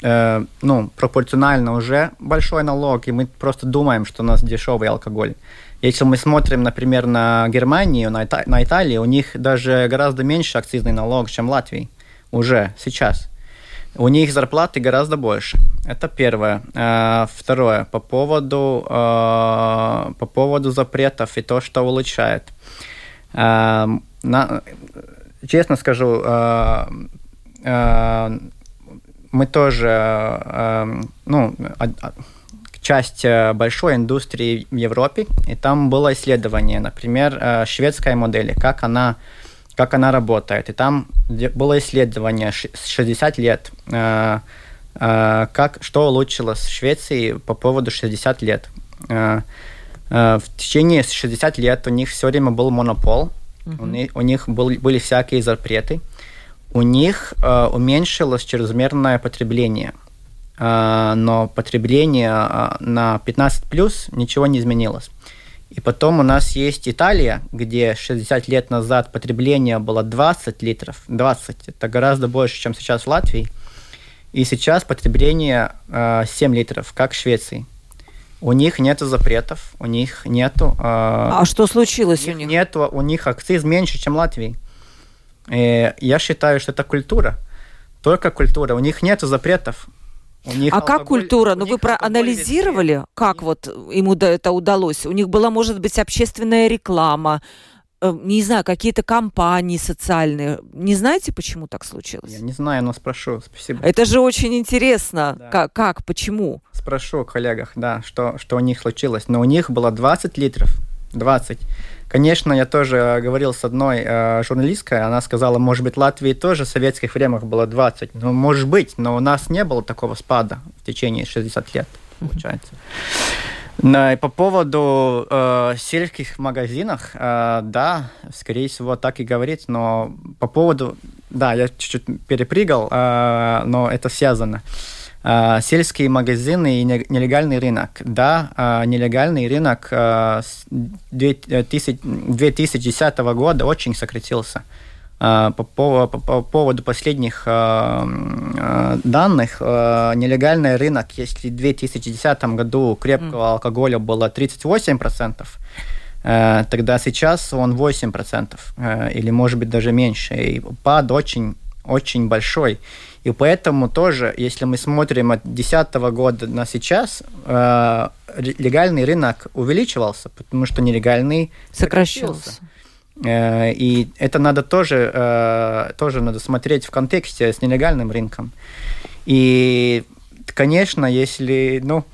ну, пропорционально уже большой налог, и мы просто думаем, что у нас дешевый алкоголь. Если мы смотрим, например, на Германию, на, Ита- на Италию, у них даже гораздо меньше акцизный налог, чем в Латвии уже сейчас. У них зарплаты гораздо больше. Это первое. А, второе. По поводу, а, по поводу запретов и то, что улучшает. А, честно скажу, мы тоже, ну, часть большой индустрии в Европе, и там было исследование, например, шведская модель, как она как она работает. И там было исследование 60 лет, э, э, как, что улучшилось в Швеции по поводу 60 лет. Э, в течение 60 лет у них все время был монопол, у, них, у них был, были всякие запреты, у них уменьшилось чрезмерное потребление. но потребление на 15 плюс ничего не изменилось. И потом у нас есть Италия, где 60 лет назад потребление было 20 литров. 20 – это гораздо больше, чем сейчас в Латвии. И сейчас потребление э, 7 литров, как в Швеции. У них нет запретов, у них нету... Э, а что случилось у них? У них нету, у них акциз меньше, чем в Латвии. И я считаю, что это культура. Только культура. У них нет запретов. А как культура? Ну вы проанализировали, везде. как вот ему это удалось? У них была, может быть, общественная реклама, э, не знаю, какие-то компании социальные. Не знаете, почему так случилось? Я не знаю, но спрошу. Спасибо. Это же очень интересно. Да. Как, как, почему? Спрошу о коллегах, да, что, что у них случилось. Но у них было 20 литров. 20. Конечно, я тоже говорил с одной э, журналисткой, она сказала, может быть, Латвии тоже в советских временах было 20. Ну, может быть, но у нас не было такого спада в течение 60 лет, получается. No, по поводу э, сельских магазинов, э, да, скорее всего, так и говорить, но по поводу, да, я чуть-чуть перепрыгал, э, но это связано. Э, сельские магазины и нелегальный рынок. Да, а, нелегальный рынок а, с 2010 года очень сократился. По, по, по поводу последних данных, нелегальный рынок, если в 2010 году крепкого алкоголя было 38%, тогда сейчас он 8%, или может быть даже меньше. И пад очень очень большой. И поэтому тоже, если мы смотрим от 2010 года на сейчас, э, легальный рынок увеличивался, потому что нелегальный сокращался. Э, и это надо тоже, э, тоже надо смотреть в контексте с нелегальным рынком. И, конечно, если, ну,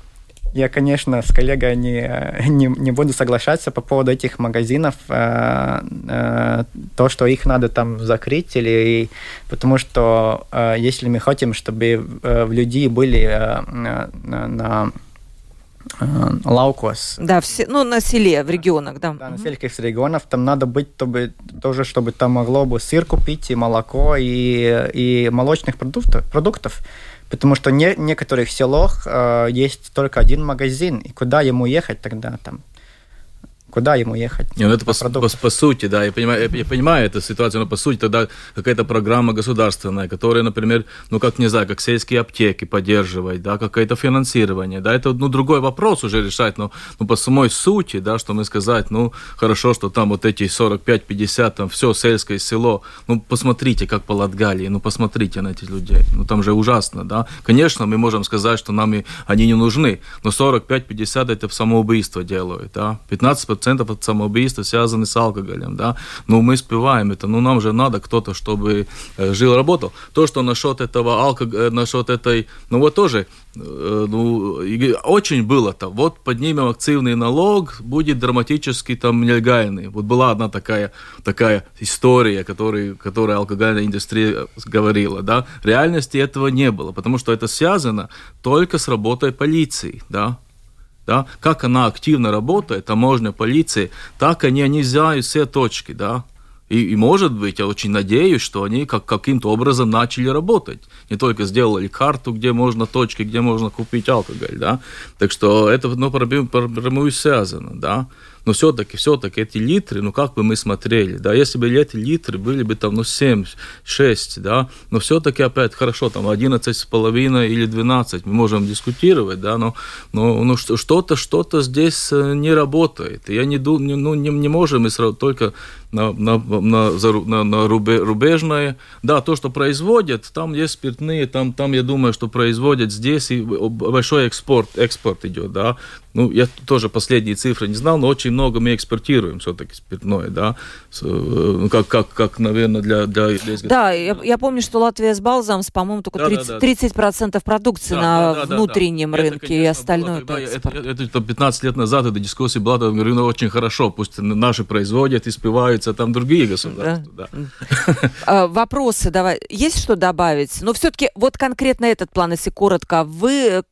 я, конечно, с коллегой не, не, не буду соглашаться по поводу этих магазинов, э, э, то, что их надо там закрыть, или, потому что э, если мы хотим, чтобы э, люди были э, на, на лаукос. Да, все, ну, на селе, в регионах, да. Да, на сельских регионах там надо быть, чтобы, тоже, чтобы там могло бы сыр купить, и молоко, и, и молочных продуктов. продуктов потому что не, в некоторых селах э, есть только один магазин, и куда ему ехать тогда там? Куда ему ехать? Не, ну это по, по, по сути, да, я понимаю, я, я понимаю эту ситуацию, но по сути тогда какая-то программа государственная, которая, например, ну как, не знаю, как сельские аптеки поддерживать, да, какое-то финансирование, да, это, ну, другой вопрос уже решать, но, ну, по самой сути, да, что мы сказать, ну, хорошо, что там вот эти 45-50, там все сельское село, ну, посмотрите, как по Латгалии, ну, посмотрите на этих людей, ну, там же ужасно, да, конечно, мы можем сказать, что нам и они не нужны, но 45-50 это самоубийство делают, да, 15 процентов от самоубийства связаны с алкоголем, да, но мы успеваем это, ну, нам же надо кто-то, чтобы э, жил, работал. То, что насчет этого алкоголя, э, насчет этой, ну, вот тоже, э, ну, очень было-то, вот поднимем акцизный налог, будет драматически там нелегальный. Вот была одна такая, такая история, который, которая алкогольная индустрия говорила, да, в реальности этого не было, потому что это связано только с работой полиции, да, да, как она активно работает, таможня, полиция, так они, знают все точки, да, и, и может быть, я очень надеюсь, что они как, каким-то образом начали работать. Не только сделали карту, где можно точки, где можно купить алкоголь, да. Так что это ну, напрямую связано, да но все-таки, все-таки эти литры, ну как бы мы смотрели, да, если бы эти литры были бы там, ну 7, 6, да, но все-таки опять хорошо, там 11 с половиной или 12, мы можем дискутировать, да, но, но ну, что-то, что-то здесь э, не работает. Я не, думаю, ну, не, не можем мы сразу только на, на, на, на, на рубе, рубежное. Да, то, что производят, там есть спиртные, там, там я думаю, что производят здесь, и большой экспорт, экспорт идет, да. Ну, я тоже последние цифры не знал, но очень много мы экспортируем все-таки спиртное, да, э, ну, как, как, как наверное, для... для, для да, я, я помню, что Латвия с Балзамс, по-моему, только 30%, да, да, 30 продукции да, на да, да, внутреннем да, да. рынке, это, конечно, и остальное было, это, это, это, это 15 лет назад эта дискуссия была, я говорю, ну, очень хорошо, пусть наши производят спиваются, там другие государства. Да. Да. А, вопросы давай. Есть что добавить? Но все-таки вот конкретно этот план, если коротко, вы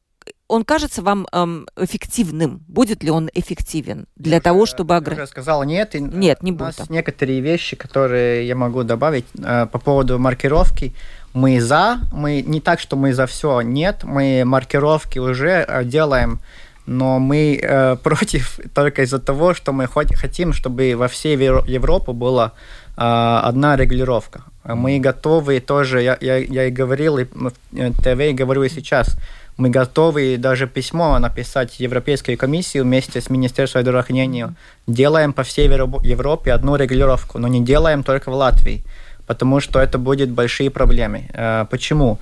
он кажется вам эм, эффективным? Будет ли он эффективен для я того, чтобы... Огр... Я сказал нет. И нет, не будет. У нас некоторые вещи, которые я могу добавить э, по поводу маркировки. Мы за, мы не так, что мы за все, нет, мы маркировки уже э, делаем, но мы э, против только из-за того, что мы хоть, хотим, чтобы во всей Европе была э, одна регулировка. Мы готовы тоже, я, я, я и говорил и в э, ТВ, и говорю и сейчас, мы готовы даже письмо написать Европейской комиссии вместе с Министерством здравоохранения. Делаем по всей Европе одну регулировку, но не делаем только в Латвии, потому что это будет большие проблемы. Э, почему?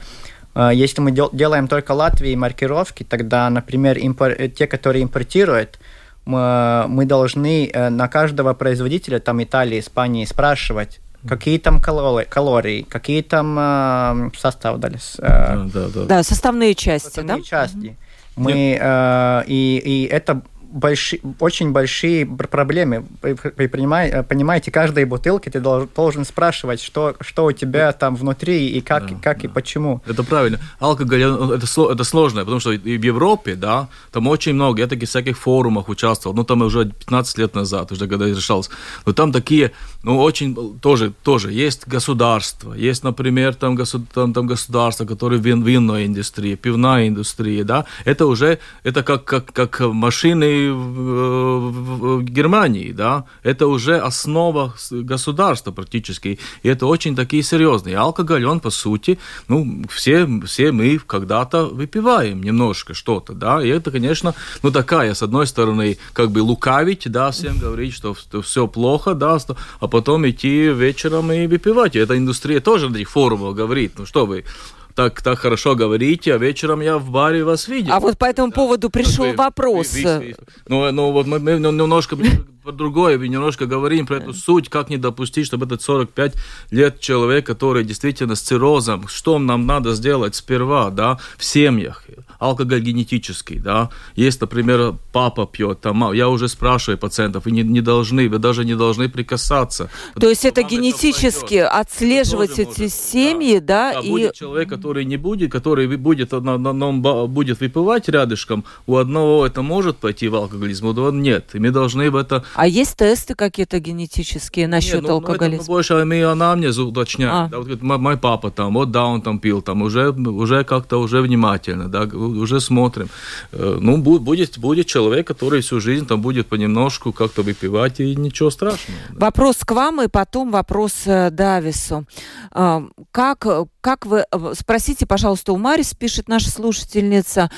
Э, если мы делаем только Латвии маркировки, тогда, например, импор... Э, те, которые импортируют, мы должны на каждого производителя, там Италии, Испании, спрашивать, какие там калории, калории какие там э, составы дались. Э, да, да, да. да, составные части, составные да? части. Мы, э, и, и это большие, очень большие проблемы. Вы понимаете, понимаете, каждой бутылки ты должен спрашивать, что, что у тебя там внутри и как, да, как да. и почему. Это правильно. Алкоголь это, это сложно, потому что и в Европе, да, там очень много, я таких всяких форумах участвовал, ну там уже 15 лет назад, уже когда я решался. Но там такие, ну очень, тоже, тоже есть государство, есть, например, там, государ, там, там государство, которое вин, винная индустрия, пивная индустрия, да, это уже, это как, как, как машины в, в Германии, да, это уже основа государства практически, и это очень такие серьезные. Алкоголь, он по сути, ну, все, все мы когда-то выпиваем немножко что-то, да, и это, конечно, ну, такая, с одной стороны, как бы лукавить, да, всем говорить, что, что все плохо, да, а потом идти вечером и выпивать. И эта индустрия тоже на этих форумах говорит, ну, что вы, так, так хорошо говорите, а вечером я в баре вас видел. А вот по этому да. поводу пришел вы, вопрос. Вы, вы, вы, ну, ну, вот мы, мы немножко про другое, немножко говорим про эту суть, как не допустить, чтобы этот 45 лет человек, который действительно с циррозом, что нам надо сделать сперва, да, в семьях, алкоголь генетический, да, есть, например, папа пьет, там, я уже спрашиваю пациентов, вы не, не должны, вы даже не должны прикасаться. То есть это генетически это отслеживать эти может. семьи, да, да, да и... будет человек, который не будет, который будет, на, на, на, будет выпивать рядышком, у одного это может пойти в алкоголизм, у другого нет, и мы должны в это а есть тесты какие-то генетические насчет Нет, ну, алкоголизма? Ну, это больше мы анамнез уточняем. А. Да, вот, мой, мой папа там, вот да, он там пил, там уже, уже как-то уже внимательно, да, уже смотрим. Э, ну, будет, будет человек, который всю жизнь там будет понемножку как-то выпивать, и ничего страшного. Вопрос к вам, и потом вопрос э, Давису. А, как, как вы, э, спросите, пожалуйста, у Марис, пишет наша слушательница,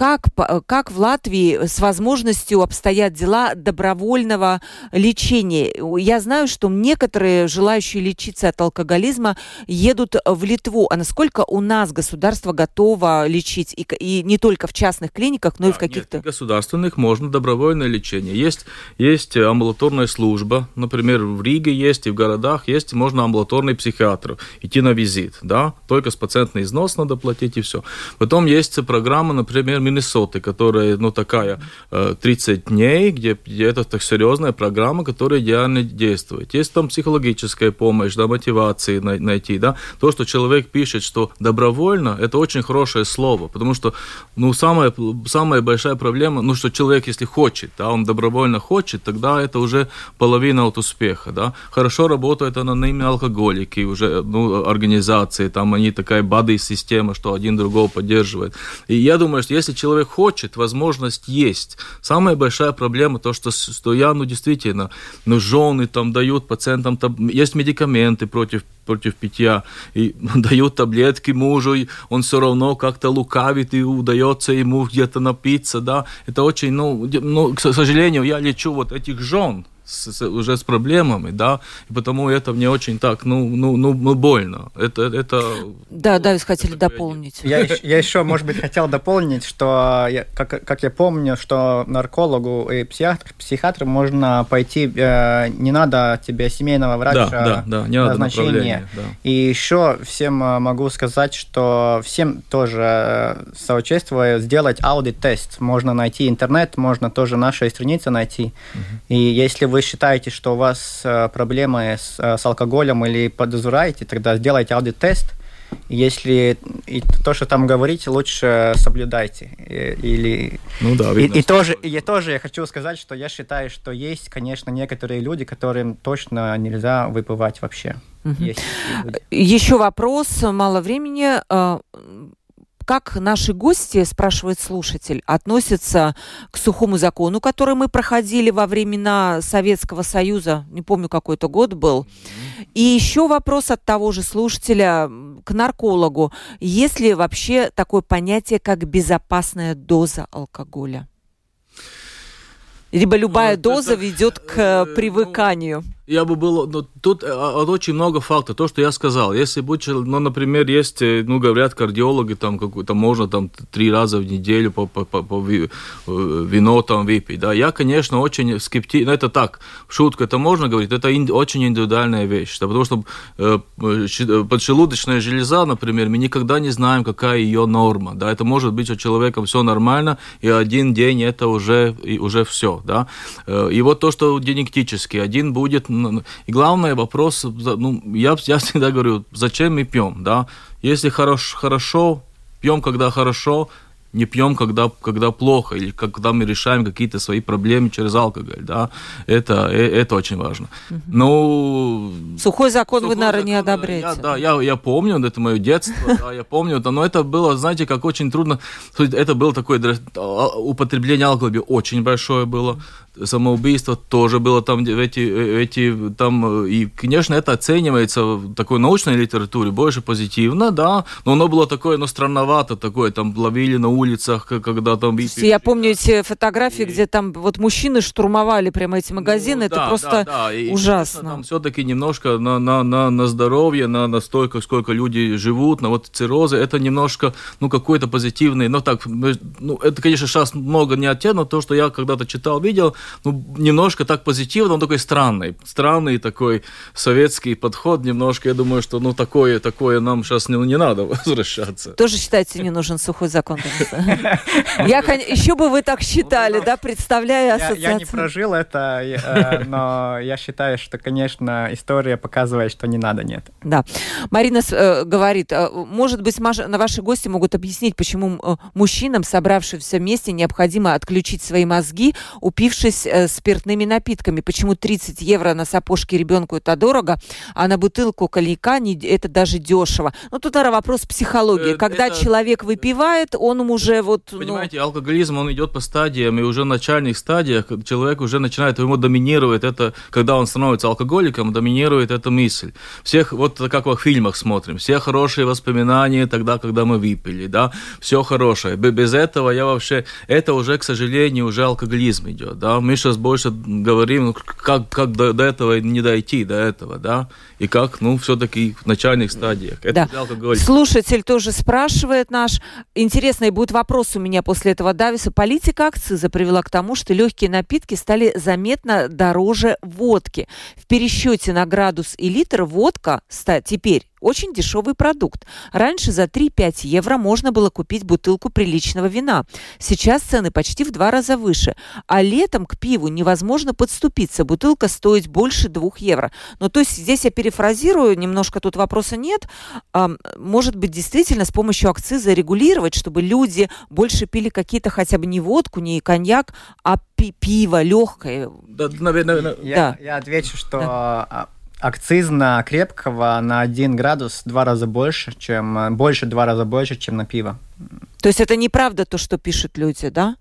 как, как в Латвии с возможностью обстоят дела добровольного лечения? Я знаю, что некоторые желающие лечиться от алкоголизма едут в Литву. А насколько у нас государство готово лечить? И, и не только в частных клиниках, но да, и в каких-то... Нет, государственных можно добровольное лечение. Есть, есть амбулаторная служба, например, в Риге есть, и в городах есть, можно амбулаторный психиатр идти на визит, да, только с пациентный износ надо платить и все. Потом есть программа, например, Миннесоты, которая, ну, такая 30 э, дней, где, где это так серьезная программа, которая идеально действует. Есть там психологическая помощь, да, мотивации найти, да. То, что человек пишет, что добровольно, это очень хорошее слово, потому что, ну, самая, самая большая проблема, ну, что человек, если хочет, да, он добровольно хочет, тогда это уже половина от успеха, да. Хорошо работает анонимные алкоголики, уже, ну, организации, там они такая бады-система, что один другого поддерживает. И я думаю, что если человек хочет, возможность есть. Самая большая проблема то, что, что я, ну, действительно, ну, жены там дают пациентам, там, есть медикаменты против против питья, и дают таблетки мужу, и он все равно как-то лукавит, и удается ему где-то напиться, да, это очень, ну, ну, к сожалению, я лечу вот этих жен, с, с, уже с проблемами, да, и потому это мне очень так, ну, ну, ну, ну больно. Это, это... Да, да, вы хотели дополнить. Я, я еще, может быть, хотел дополнить, что, я, как, как я помню, что наркологу и психиатр, психиатру можно пойти, э, не надо тебе семейного врача да, да, да, не назначения. Да. И еще всем э, могу сказать, что всем тоже э, соучаствую сделать аудит-тест. Можно найти интернет, можно тоже наши страницы найти. Угу. И если вы считаете, что у вас э, проблемы с, э, с алкоголем или подозреваете, тогда сделайте аудит-тест. Если и то, что там говорите, лучше соблюдайте. Или... Ну да, видно, и, и, тоже, и тоже я хочу сказать, что я считаю, что есть, конечно, некоторые люди, которым точно нельзя выпивать вообще. Угу. Еще вопрос, мало времени э, как наши гости, спрашивает слушатель, относятся к сухому закону, который мы проходили во времена Советского Союза, не помню, какой это год был. И еще вопрос от того же слушателя к наркологу. Есть ли вообще такое понятие, как безопасная доза алкоголя? Либо любая ну, доза это, ведет к э, ну, привыканию. Ну, я бы был, ну, тут э, очень много фактов, то, что я сказал. Если будет, ну, например, есть, э, ну, говорят кардиологи, там, какую-то можно там три раза в неделю по, по, по, по э, вино там выпить, да. Я, конечно, очень скептичен, ну, это так, шутка, это можно говорить, это ин, очень индивидуальная вещь, да, потому что э, поджелудочная железа, например, мы никогда не знаем, какая ее норма, да, это может быть у человека все нормально, и один день это уже, и уже все, да. И вот то, что генетически, один будет и главный вопрос, ну, я, я всегда говорю, зачем мы пьем, да? Если хорош, хорошо, пьем, когда хорошо, не пьем, когда, когда плохо, или когда мы решаем какие-то свои проблемы через алкоголь, да, это, э, это очень важно. Ну... Сухой закон сухой вы, наверное, не одобряете. Я, да, я, я помню, это мое детство, да, я помню это, но это было, знаете, как очень трудно, это было такое а, употребление алкоголя очень большое было, самоубийство тоже было там эти, эти там и конечно это оценивается в такой научной литературе больше позитивно да но оно было такое но странновато такое там ловили на улицах когда там я помню эти фотографии и... где там вот мужчины штурмовали прямо эти магазины ну, это да, просто да, да. И, ужасно там все-таки немножко на на на на здоровье на на столько сколько люди живут на вот циррозы это немножко ну какой-то позитивный но так ну это конечно сейчас много не от но то что я когда-то читал видел ну, немножко так позитивно, он такой странный. Странный такой советский подход немножко. Я думаю, что ну такое, такое нам сейчас не, не надо возвращаться. Тоже считаете, не нужен сухой закон? Я, еще бы вы так считали, да, представляя ассоциацию. Я не прожил это, э, но я считаю, что, конечно, история показывает, что не надо, нет. Да. Марина э, говорит, э, может быть, на ваши гости могут объяснить, почему мужчинам, собравшимся вместе, необходимо отключить свои мозги, упившись запастись э, спиртными напитками. Почему 30 евро на сапожки ребенку это дорого, а на бутылку коньяка не, это даже дешево. Ну, тут, наверное, вопрос психологии. Э, Когда это... человек выпивает, он уже вот... Ну, Понимаете, ну... алкоголизм, он идет по стадиям, и уже в начальных стадиях человек уже начинает, ему доминирует это, когда он становится алкоголиком, доминирует эта мысль. Всех, вот как в фильмах смотрим, все хорошие воспоминания тогда, когда мы выпили, да, все хорошее. Без этого я вообще, это уже, к сожалению, уже алкоголизм идет, да, мы сейчас больше говорим, ну, как, как до, до этого не дойти, до этого, да, и как, ну, все-таки в начальных стадиях. Это да. Слушатель тоже спрашивает наш. Интересный будет вопрос у меня после этого Дависа. Политика акциза привела к тому, что легкие напитки стали заметно дороже водки. В пересчете на градус и литр водка теперь очень дешевый продукт. Раньше за 3-5 евро можно было купить бутылку приличного вина. Сейчас цены почти в два раза выше. А летом к пиву невозможно подступиться. Бутылка стоит больше 2 евро. Ну, то есть здесь я перефразирую, немножко тут вопроса нет. А, может быть, действительно с помощью акциза регулировать, чтобы люди больше пили какие-то хотя бы не водку, не коньяк, а пи пиво легкое. Да, наверное, я, да. я отвечу, что да а, акциз на крепкого на 1 градус два раза больше, чем больше два раза больше, чем на пиво. То есть это неправда то, что пишут люди, да?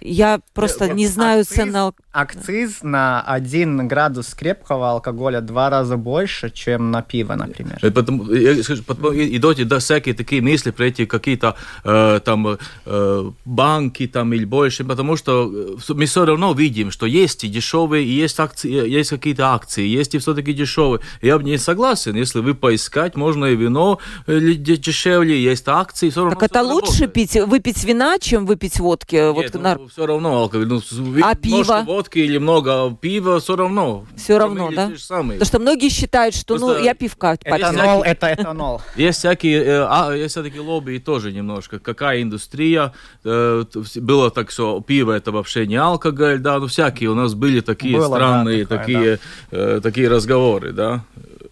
Я просто не знаю акциз, цен на... Акциз на 1 градус крепкого алкоголя два раза больше, чем на пиво, например. Потому, я скажу, идут да, всякие такие мысли про эти какие-то э, там э, банки там или больше, потому что э, мы все равно видим, что есть и дешевые, и есть, акции, есть какие-то акции, есть и все-таки дешевые. Я не согласен, если вы поискать, можно и вино э, дешевле, есть акции. Все равно так это лучше работает. пить, выпить вина, чем выпить водки? Нет, вот, ну, все равно алкоголь. Ну, а пиво? водки или много пива, все равно. Все равно, да? Потому что многие считают, что ну, я пивка Этанол – это этанол. Есть всякие, э, а, есть все-таки лобби тоже немножко. Какая индустрия? Э, было так, что пиво – это вообще не алкоголь, да, ну всякие у нас были такие Было, странные да, такое, такие, да. э, такие разговоры, да.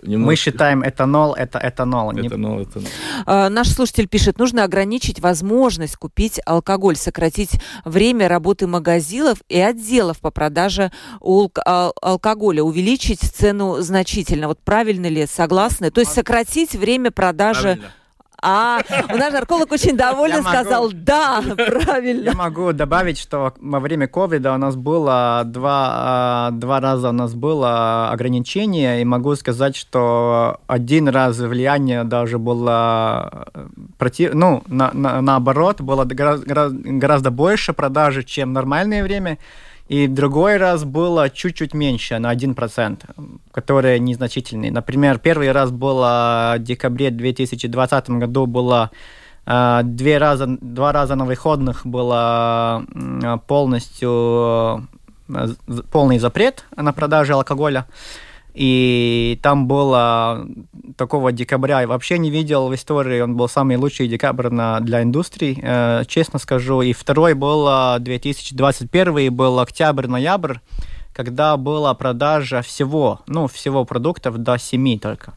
Немножко... Мы считаем этанол это этанол. Этанол, этанол. А, наш слушатель пишет, нужно ограничить возможность купить алкоголь, сократить время работы магазинов и отделов по продаже а, алкоголя, увеличить цену значительно. Вот правильно ли, согласны? То есть сократить время продажи... Правильно а, у нас нарколог очень доволен, сказал, да, правильно. Я могу добавить, что во время ковида у нас было два, а, два раза у нас было ограничение, и могу сказать, что один раз влияние даже было э, против, ну, на, на, наоборот, было гораздо, гораздо больше продажи, чем нормальное время. И другой раз было чуть-чуть меньше, на 1%, которые незначительные. Например, первый раз было в декабре 2020 году было э, две раза, два раза на выходных было полностью э, полный запрет на продажу алкоголя. И там было такого декабря я вообще не видел в истории. Он был самый лучший декабрь на, для индустрии, э, честно скажу. И второй был 2021, был октябрь-ноябрь, когда была продажа всего, ну, всего продуктов до 7 только.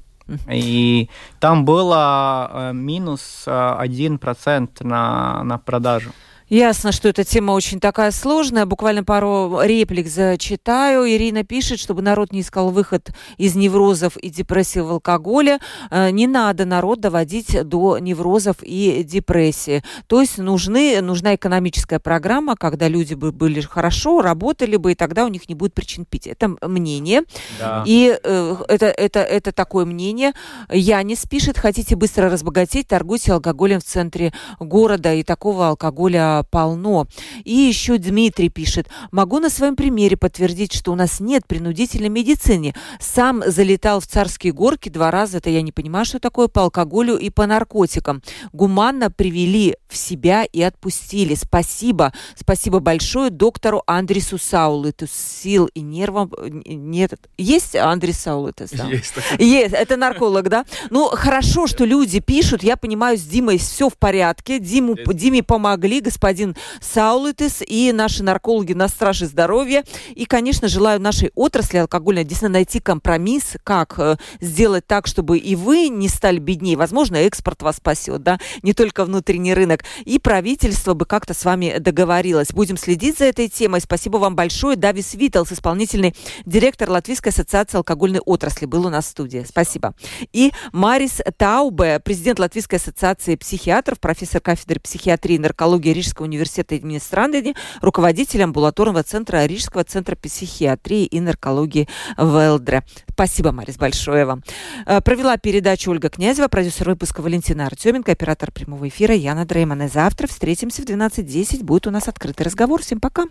И там было минус 1% на, на продажу. Ясно, что эта тема очень такая сложная. Буквально пару реплик зачитаю. Ирина пишет, чтобы народ не искал выход из неврозов и депрессии в алкоголе. Э, не надо народ доводить до неврозов и депрессии. То есть нужны, нужна экономическая программа, когда люди бы были хорошо, работали бы, и тогда у них не будет причин пить. Это мнение. Да. И э, это, это, это такое мнение. Янис пишет, хотите быстро разбогатеть, торгуйте алкоголем в центре города, и такого алкоголя полно. И еще Дмитрий пишет, могу на своем примере подтвердить, что у нас нет принудительной медицины. Сам залетал в царские горки два раза, это я не понимаю, что такое, по алкоголю и по наркотикам. Гуманно привели в себя и отпустили. Спасибо. Спасибо большое доктору Андресу Саулету. Сил и нервам нет. Есть Андрес Саулетес? Да? Есть. Есть. Это нарколог, да? Ну, хорошо, что люди пишут. Я понимаю, с Димой все в порядке. Диму, Диме помогли, господин господин Саулитис и наши наркологи на страже здоровья. И, конечно, желаю нашей отрасли алкогольной действительно найти компромисс, как э, сделать так, чтобы и вы не стали беднее. Возможно, экспорт вас спасет, да, не только внутренний рынок. И правительство бы как-то с вами договорилось. Будем следить за этой темой. Спасибо вам большое. Давис Виттелс, исполнительный директор Латвийской ассоциации алкогольной отрасли, был у нас в студии. Спасибо. И Марис Таубе, президент Латвийской ассоциации психиатров, профессор кафедры психиатрии и наркологии Рижского Рижского университета Страндени, руководитель амбулаторного центра Рижского центра психиатрии и наркологии в Элдре. Спасибо, Марис, большое вам. Э, провела передачу Ольга Князева, продюсер выпуска Валентина Артеменко, оператор прямого эфира Яна Дрейман. И завтра встретимся в 12.10. Будет у нас открытый разговор. Всем пока.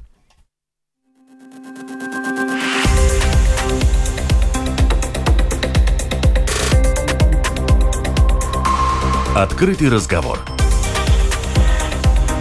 Открытый разговор.